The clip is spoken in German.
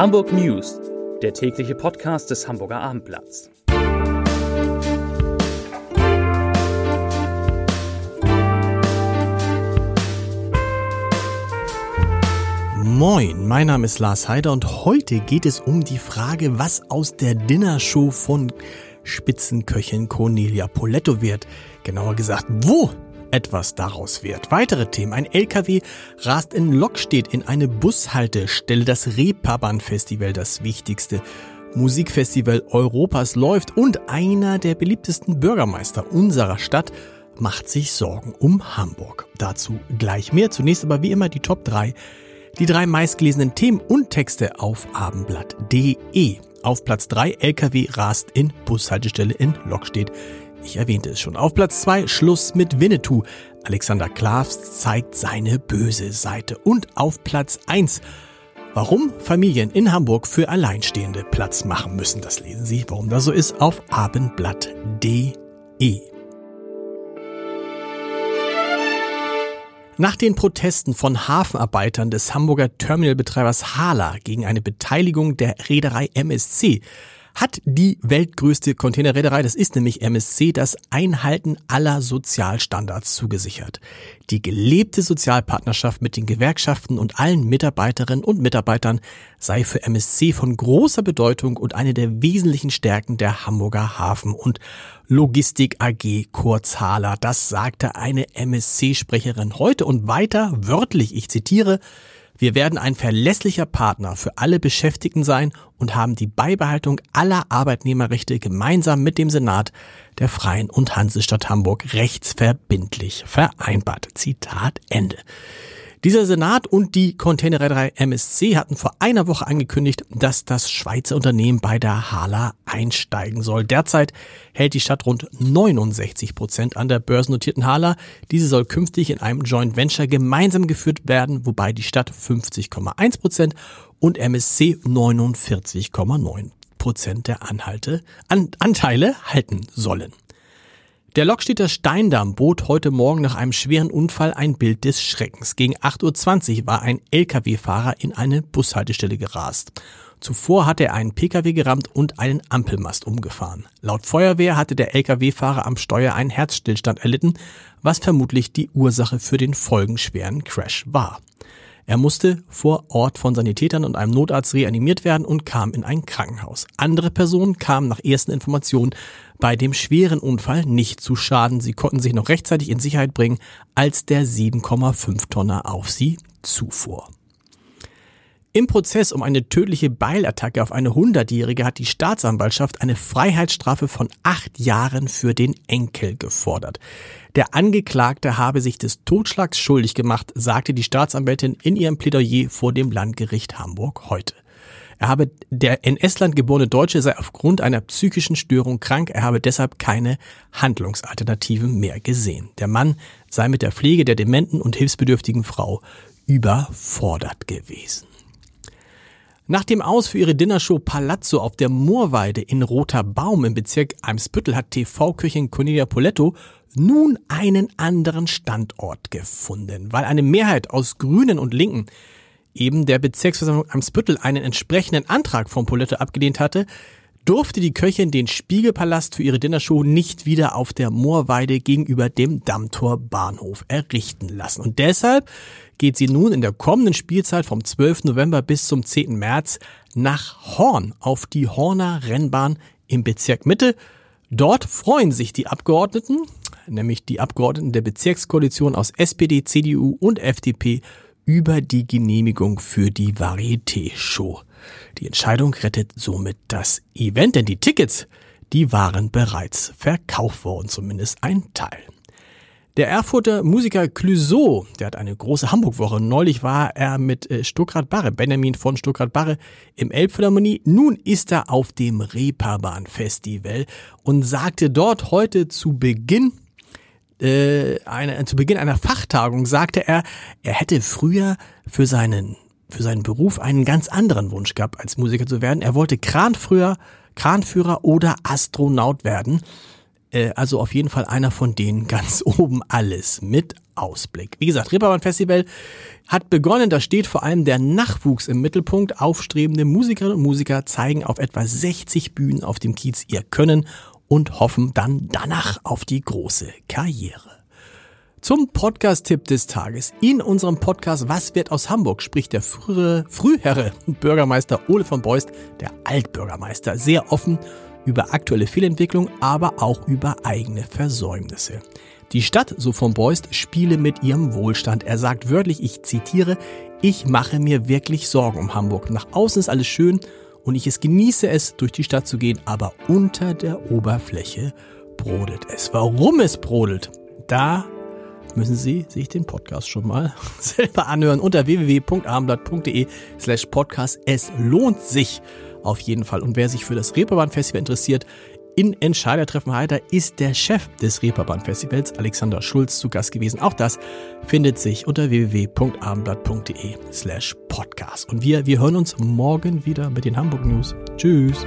Hamburg News, der tägliche Podcast des Hamburger Abendblatts. Moin, mein Name ist Lars Heider und heute geht es um die Frage, was aus der Dinnershow von Spitzenköchin Cornelia Poletto wird. Genauer gesagt, wo etwas daraus wird. Weitere Themen. Ein LKW rast in Lockstedt in eine Bushaltestelle. Das Reeperbahn Festival, das wichtigste Musikfestival Europas läuft und einer der beliebtesten Bürgermeister unserer Stadt macht sich Sorgen um Hamburg. Dazu gleich mehr. Zunächst aber wie immer die Top 3. Die drei meistgelesenen Themen und Texte auf abendblatt.de. Auf Platz 3 LKW rast in Bushaltestelle in Lockstedt. Ich erwähnte es schon. Auf Platz 2 Schluss mit Winnetou. Alexander Klavs zeigt seine böse Seite. Und auf Platz 1 Warum Familien in Hamburg für Alleinstehende Platz machen müssen. Das lesen Sie, warum das so ist, auf abendblatt.de. Nach den Protesten von Hafenarbeitern des Hamburger Terminalbetreibers Hala gegen eine Beteiligung der Reederei MSC hat die weltgrößte Containerreederei, das ist nämlich MSC, das Einhalten aller Sozialstandards zugesichert. Die gelebte Sozialpartnerschaft mit den Gewerkschaften und allen Mitarbeiterinnen und Mitarbeitern sei für MSC von großer Bedeutung und eine der wesentlichen Stärken der Hamburger Hafen und Logistik AG Kurzhaler. Das sagte eine MSC-Sprecherin heute und weiter wörtlich, ich zitiere, wir werden ein verlässlicher Partner für alle Beschäftigten sein und haben die Beibehaltung aller Arbeitnehmerrechte gemeinsam mit dem Senat der Freien und Hansestadt Hamburg rechtsverbindlich vereinbart. Zitat Ende. Dieser Senat und die Containerreederei MSC hatten vor einer Woche angekündigt, dass das Schweizer Unternehmen bei der Hala einsteigen soll. Derzeit hält die Stadt rund 69 Prozent an der börsennotierten Hala. Diese soll künftig in einem Joint Venture gemeinsam geführt werden, wobei die Stadt 50,1 Prozent und MSC 49,9 Prozent der Anhalte, an, Anteile halten sollen. Der Lokstädter Steindamm bot heute Morgen nach einem schweren Unfall ein Bild des Schreckens. Gegen 8.20 Uhr war ein Lkw-Fahrer in eine Bushaltestelle gerast. Zuvor hatte er einen Pkw gerammt und einen Ampelmast umgefahren. Laut Feuerwehr hatte der Lkw-Fahrer am Steuer einen Herzstillstand erlitten, was vermutlich die Ursache für den folgenschweren Crash war. Er musste vor Ort von Sanitätern und einem Notarzt reanimiert werden und kam in ein Krankenhaus. Andere Personen kamen nach ersten Informationen bei dem schweren Unfall nicht zu Schaden. Sie konnten sich noch rechtzeitig in Sicherheit bringen, als der 7,5 Tonner auf sie zufuhr. Im Prozess um eine tödliche Beilattacke auf eine Hundertjährige hat die Staatsanwaltschaft eine Freiheitsstrafe von acht Jahren für den Enkel gefordert. Der Angeklagte habe sich des Totschlags schuldig gemacht, sagte die Staatsanwältin in ihrem Plädoyer vor dem Landgericht Hamburg heute. Er habe, der in Estland geborene Deutsche sei aufgrund einer psychischen Störung krank, er habe deshalb keine Handlungsalternativen mehr gesehen. Der Mann sei mit der Pflege der dementen und hilfsbedürftigen Frau überfordert gewesen. Nach dem Aus für ihre Dinnershow Palazzo auf der Moorweide in Roter Baum im Bezirk Eimsbüttel hat TV-Köchin Cornelia Poletto nun einen anderen Standort gefunden, weil eine Mehrheit aus Grünen und Linken eben der Bezirksversammlung Eimsbüttel einen entsprechenden Antrag von Poletto abgelehnt hatte, durfte die Köchin den Spiegelpalast für ihre Dinnershow nicht wieder auf der Moorweide gegenüber dem Dammtor Bahnhof errichten lassen. Und deshalb geht sie nun in der kommenden Spielzeit vom 12. November bis zum 10. März nach Horn auf die Horner Rennbahn im Bezirk Mitte. Dort freuen sich die Abgeordneten, nämlich die Abgeordneten der Bezirkskoalition aus SPD, CDU und FDP über die Genehmigung für die Varieté-Show. Die Entscheidung rettet somit das Event, denn die Tickets, die waren bereits verkauft worden, zumindest ein Teil. Der Erfurter Musiker Clouseau, der hat eine große Hamburg-Woche. Neulich war er mit äh, Stuckrad-Barre, Benjamin von Stuckrad-Barre im Elbphilharmonie. Nun ist er auf dem Reeperbahn-Festival und sagte dort heute zu Beginn äh, eine, zu Beginn einer Fachtagung sagte er, er hätte früher für seinen für seinen Beruf einen ganz anderen Wunsch gehabt, als Musiker zu werden. Er wollte Kranführer, Kranführer oder Astronaut werden. Äh, also auf jeden Fall einer von denen ganz oben alles mit Ausblick. Wie gesagt, Reeperbahn Festival hat begonnen, da steht vor allem der Nachwuchs im Mittelpunkt. Aufstrebende Musikerinnen und Musiker zeigen auf etwa 60 Bühnen auf dem Kiez ihr Können und hoffen dann danach auf die große Karriere. Zum Podcast-Tipp des Tages. In unserem Podcast Was wird aus Hamburg spricht der frühere Frühherre Bürgermeister Ole von Beust, der Altbürgermeister, sehr offen über aktuelle Fehlentwicklung, aber auch über eigene Versäumnisse. Die Stadt, so von Beust, spiele mit ihrem Wohlstand. Er sagt wörtlich, ich zitiere, ich mache mir wirklich Sorgen um Hamburg. Nach außen ist alles schön und ich es genieße es, durch die Stadt zu gehen, aber unter der Oberfläche brodelt es. Warum es brodelt, da müssen Sie sich den Podcast schon mal selber anhören unter www.abendblatt.de slash podcast. Es lohnt sich auf jeden Fall. Und wer sich für das Reeperbahn Festival interessiert, in Entscheidertreffen Heiter ist der Chef des Reeperbahn Festivals, Alexander Schulz, zu Gast gewesen. Auch das findet sich unter www.abendblatt.de slash podcast. Und wir, wir hören uns morgen wieder mit den Hamburg News. Tschüss.